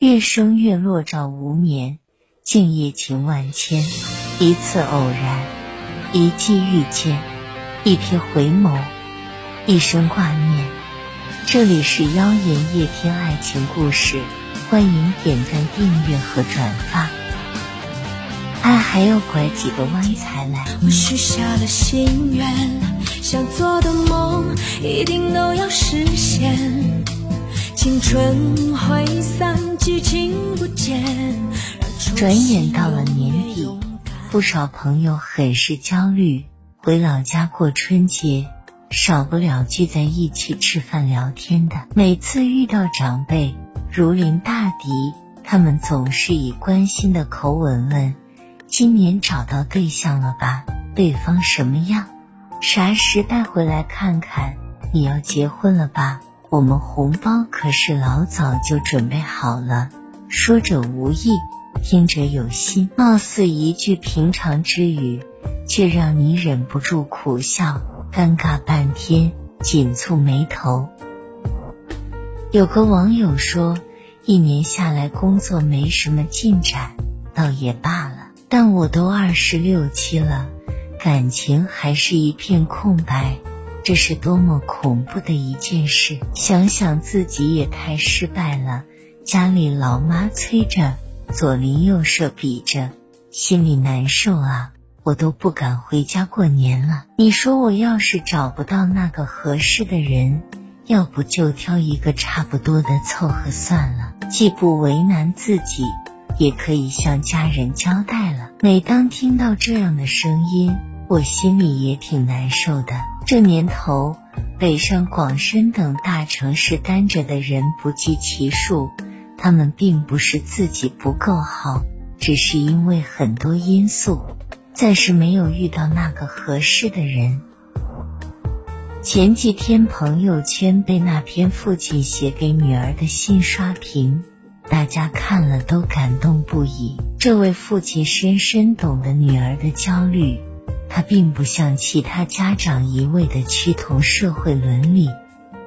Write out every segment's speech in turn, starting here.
月升月落照无眠，静夜情万千。一次偶然，一季遇见，一瞥回眸，一生挂念。这里是妖言夜听爱情故事，欢迎点赞、订阅和转发。爱还要拐几个弯才来。我许下了心愿，想做的梦一定都要实现。青春挥散，激情不见。转眼到了年底，不少朋友很是焦虑。回老家过春节，少不了聚在一起吃饭聊天的。每次遇到长辈如临大敌，他们总是以关心的口吻问：“今年找到对象了吧？对方什么样？啥时带回来看看？你要结婚了吧？”我们红包可是老早就准备好了。说者无意，听者有心，貌似一句平常之语，却让你忍不住苦笑，尴尬半天，紧蹙眉头。有个网友说，一年下来工作没什么进展，倒也罢了。但我都二十六七了，感情还是一片空白。这是多么恐怖的一件事！想想自己也太失败了，家里老妈催着，左邻右舍比着，心里难受啊！我都不敢回家过年了。你说我要是找不到那个合适的人，要不就挑一个差不多的凑合算了，既不为难自己，也可以向家人交代了。每当听到这样的声音，我心里也挺难受的。这年头，北上广深等大城市单着的人不计其数。他们并不是自己不够好，只是因为很多因素，暂时没有遇到那个合适的人。前几天朋友圈被那篇父亲写给女儿的信刷屏，大家看了都感动不已。这位父亲深深懂得女儿的焦虑。他并不像其他家长一味的趋同社会伦理，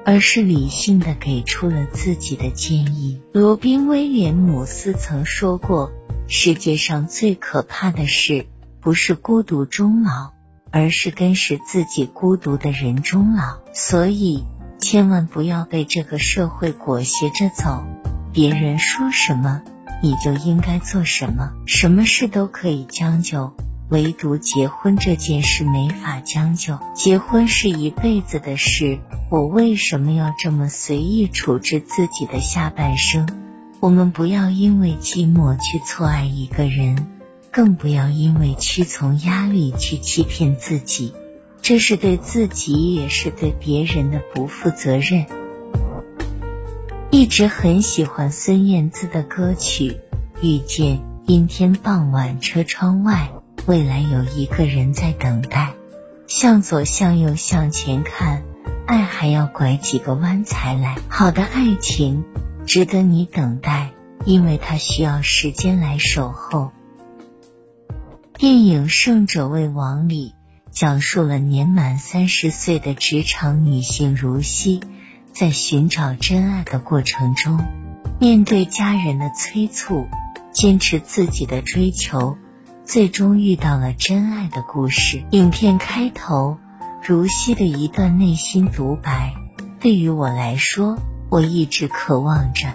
而是理性的给出了自己的建议。罗宾威廉姆斯曾说过：“世界上最可怕的事，不是孤独终老，而是跟使自己孤独的人终老。”所以，千万不要被这个社会裹挟着走。别人说什么，你就应该做什么。什么事都可以将就。唯独结婚这件事没法将就，结婚是一辈子的事。我为什么要这么随意处置自己的下半生？我们不要因为寂寞去错爱一个人，更不要因为屈从压力去欺骗自己，这是对自己也是对别人的不负责任。一直很喜欢孙燕姿的歌曲《遇见》，阴天傍晚，车窗外。未来有一个人在等待，向左向右向前看，爱还要拐几个弯才来。好的爱情值得你等待，因为它需要时间来守候。电影《胜者为王》里讲述了年满三十岁的职场女性如熙，在寻找真爱的过程中，面对家人的催促，坚持自己的追求。最终遇到了真爱的故事。影片开头，如熙的一段内心独白，对于我来说，我一直渴望着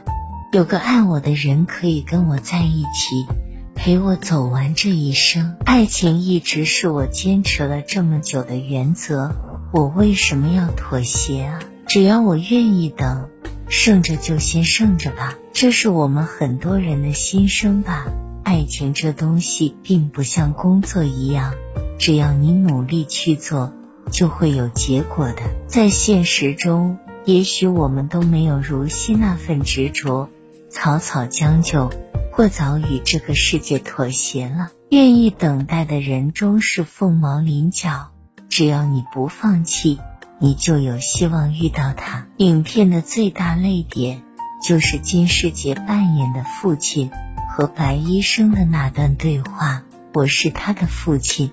有个爱我的人可以跟我在一起，陪我走完这一生。爱情一直是我坚持了这么久的原则，我为什么要妥协啊？只要我愿意等，剩着就先剩着吧。这是我们很多人的心声吧。爱情这东西并不像工作一样，只要你努力去做，就会有结果的。在现实中，也许我们都没有如昔那份执着，草草将就，或早与这个世界妥协了。愿意等待的人终是凤毛麟角，只要你不放弃，你就有希望遇到他。影片的最大泪点就是金世杰扮演的父亲。和白医生的那段对话，我是他的父亲，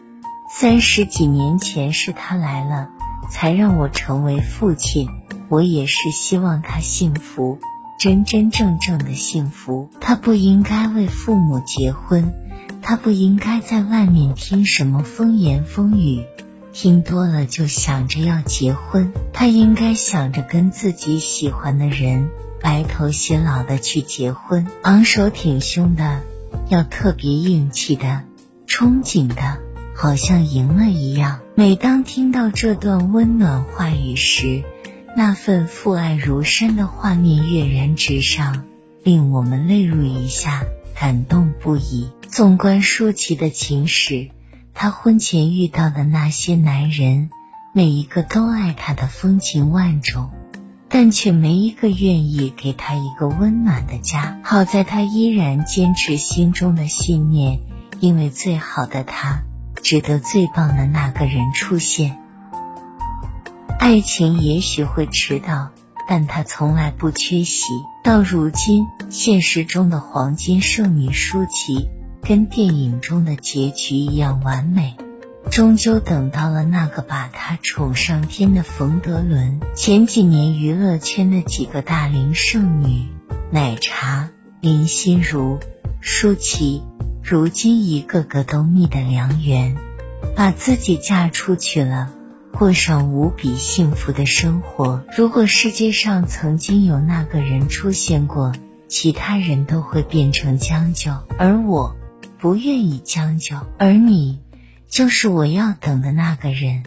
三十几年前是他来了，才让我成为父亲。我也是希望他幸福，真真正正的幸福。他不应该为父母结婚，他不应该在外面听什么风言风语，听多了就想着要结婚。他应该想着跟自己喜欢的人白头偕老的去结婚，昂首挺胸的，要特别硬气的，憧憬的。好像赢了一样。每当听到这段温暖话语时，那份父爱如山的画面跃然纸上，令我们泪如雨下，感动不已。纵观舒淇的情史，她婚前遇到的那些男人，每一个都爱她的风情万种，但却没一个愿意给她一个温暖的家。好在她依然坚持心中的信念，因为最好的他。值得最棒的那个人出现。爱情也许会迟到，但她从来不缺席。到如今，现实中的黄金剩女舒淇，跟电影中的结局一样完美，终究等到了那个把她宠上天的冯德伦。前几年娱乐圈的几个大龄剩女，奶茶、林心如、舒淇。如今一个个都觅得良缘，把自己嫁出去了，过上无比幸福的生活。如果世界上曾经有那个人出现过，其他人都会变成将就，而我不愿意将就，而你就是我要等的那个人。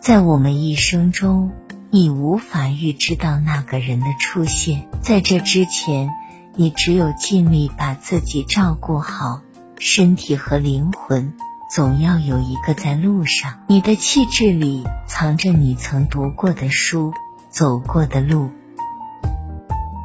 在我们一生中，你无法预知到那个人的出现，在这之前。你只有尽力把自己照顾好，身体和灵魂总要有一个在路上。你的气质里藏着你曾读过的书，走过的路。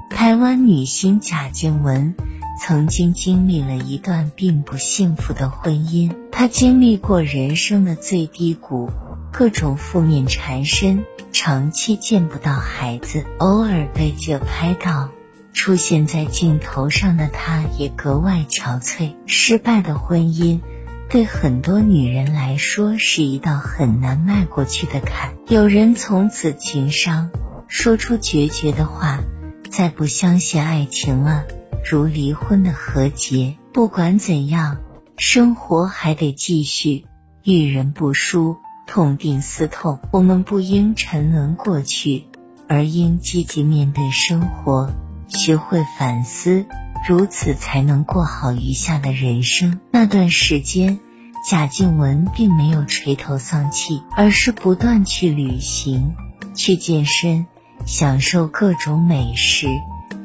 台湾女星贾静雯曾经经历了一段并不幸福的婚姻，她经历过人生的最低谷，各种负面缠身，长期见不到孩子，偶尔被这拍到。出现在镜头上的他，也格外憔悴。失败的婚姻对很多女人来说是一道很难迈过去的坎。有人从此情伤，说出决绝的话，再不相信爱情了，如离婚的和解。不管怎样，生活还得继续。遇人不淑，痛定思痛。我们不应沉沦过去，而应积极面对生活。学会反思，如此才能过好余下的人生。那段时间，贾静雯并没有垂头丧气，而是不断去旅行、去健身，享受各种美食，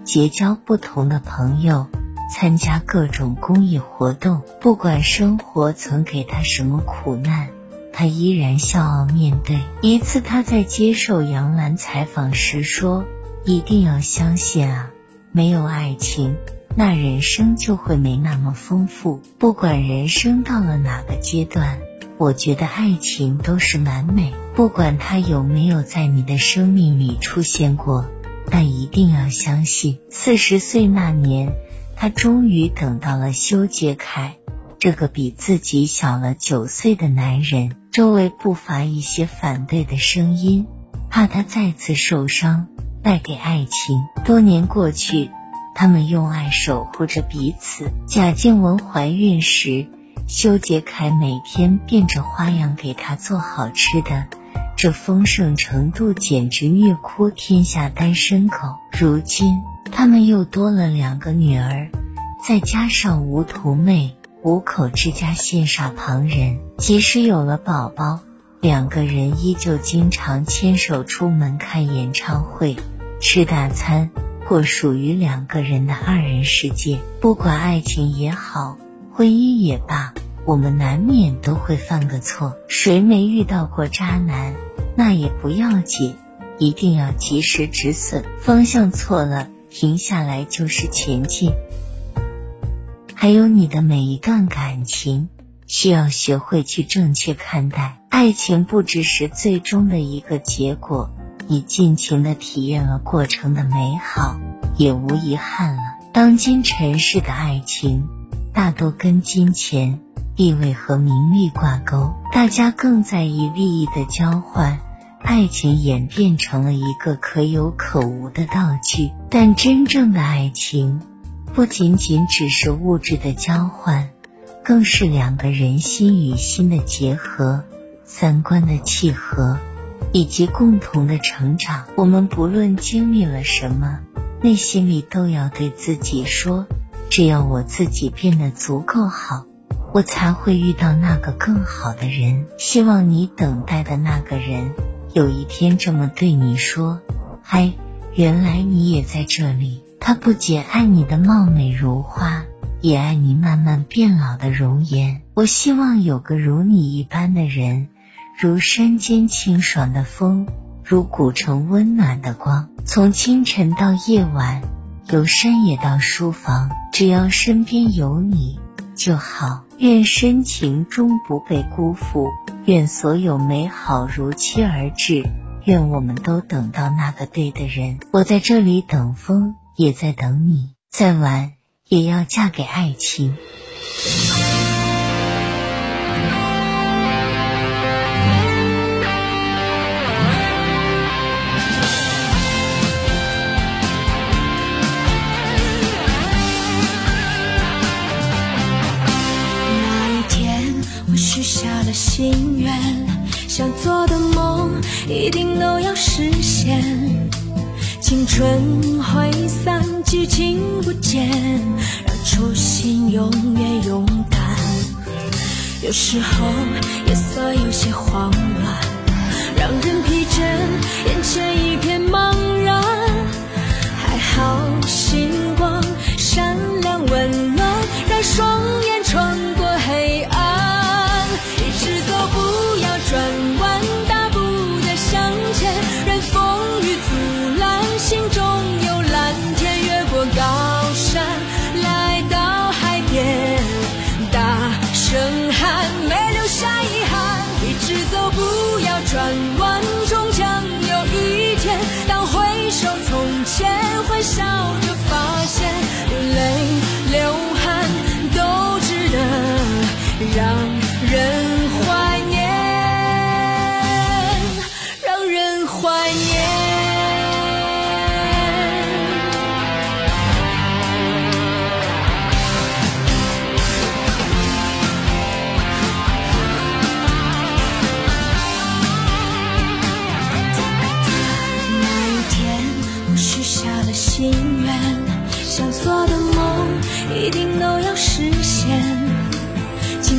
结交不同的朋友，参加各种公益活动。不管生活曾给他什么苦难，他依然笑傲面对。一次，他在接受杨澜采访时说。一定要相信啊！没有爱情，那人生就会没那么丰富。不管人生到了哪个阶段，我觉得爱情都是完美。不管他有没有在你的生命里出现过，但一定要相信。四十岁那年，他终于等到了修杰楷这个比自己小了九岁的男人。周围不乏一些反对的声音，怕他再次受伤。败给爱情。多年过去，他们用爱守护着彼此。贾静雯怀孕时，修杰楷每天变着花样给她做好吃的，这丰盛程度简直虐哭天下单身狗。如今，他们又多了两个女儿，再加上梧桐妹，五口之家羡煞旁人。即使有了宝宝。两个人依旧经常牵手出门看演唱会、吃大餐，过属于两个人的二人世界。不管爱情也好，婚姻也罢，我们难免都会犯个错。谁没遇到过渣男？那也不要紧，一定要及时止损。方向错了，停下来就是前进。还有你的每一段感情。需要学会去正确看待爱情，不只是最终的一个结果。你尽情的体验了过程的美好，也无遗憾了。当今尘世的爱情，大多跟金钱、地位和名利挂钩，大家更在意利益的交换，爱情演变成了一个可有可无的道具。但真正的爱情，不仅仅只是物质的交换，更是两个人心与心的结合，三观的契合，以及共同的成长。我们不论经历了什么，内心里都要对自己说：只要我自己变得足够好。我才会遇到那个更好的人。希望你等待的那个人，有一天这么对你说：“嗨，原来你也在这里。”他不仅爱你的貌美如花，也爱你慢慢变老的容颜。我希望有个如你一般的人，如山间清爽的风，如古城温暖的光。从清晨到夜晚，由山野到书房，只要身边有你就好。愿深情终不被辜负，愿所有美好如期而至，愿我们都等到那个对的人。我在这里等风，也在等你，再晚也要嫁给爱情。心愿，想做的梦一定都要实现。青春挥散，激情不减，让初心永远勇敢。有时候夜色有些慌乱，让人疲倦，眼前一片茫然。还好星光闪亮温暖，让双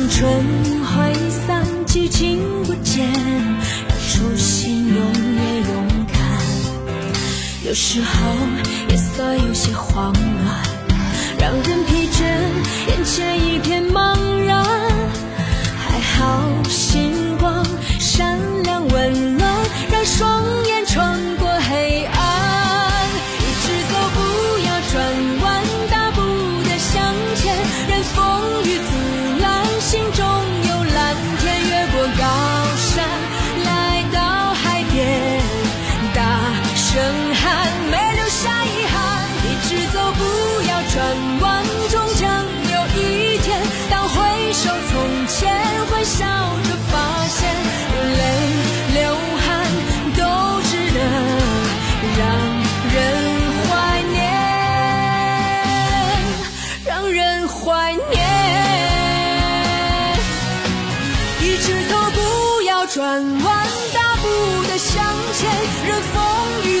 当春挥散，激情不见，让初心永远勇敢。有时候夜色有些慌乱，让人疲倦，眼前一片茫然，还好心。转弯，大步的向前，任风雨。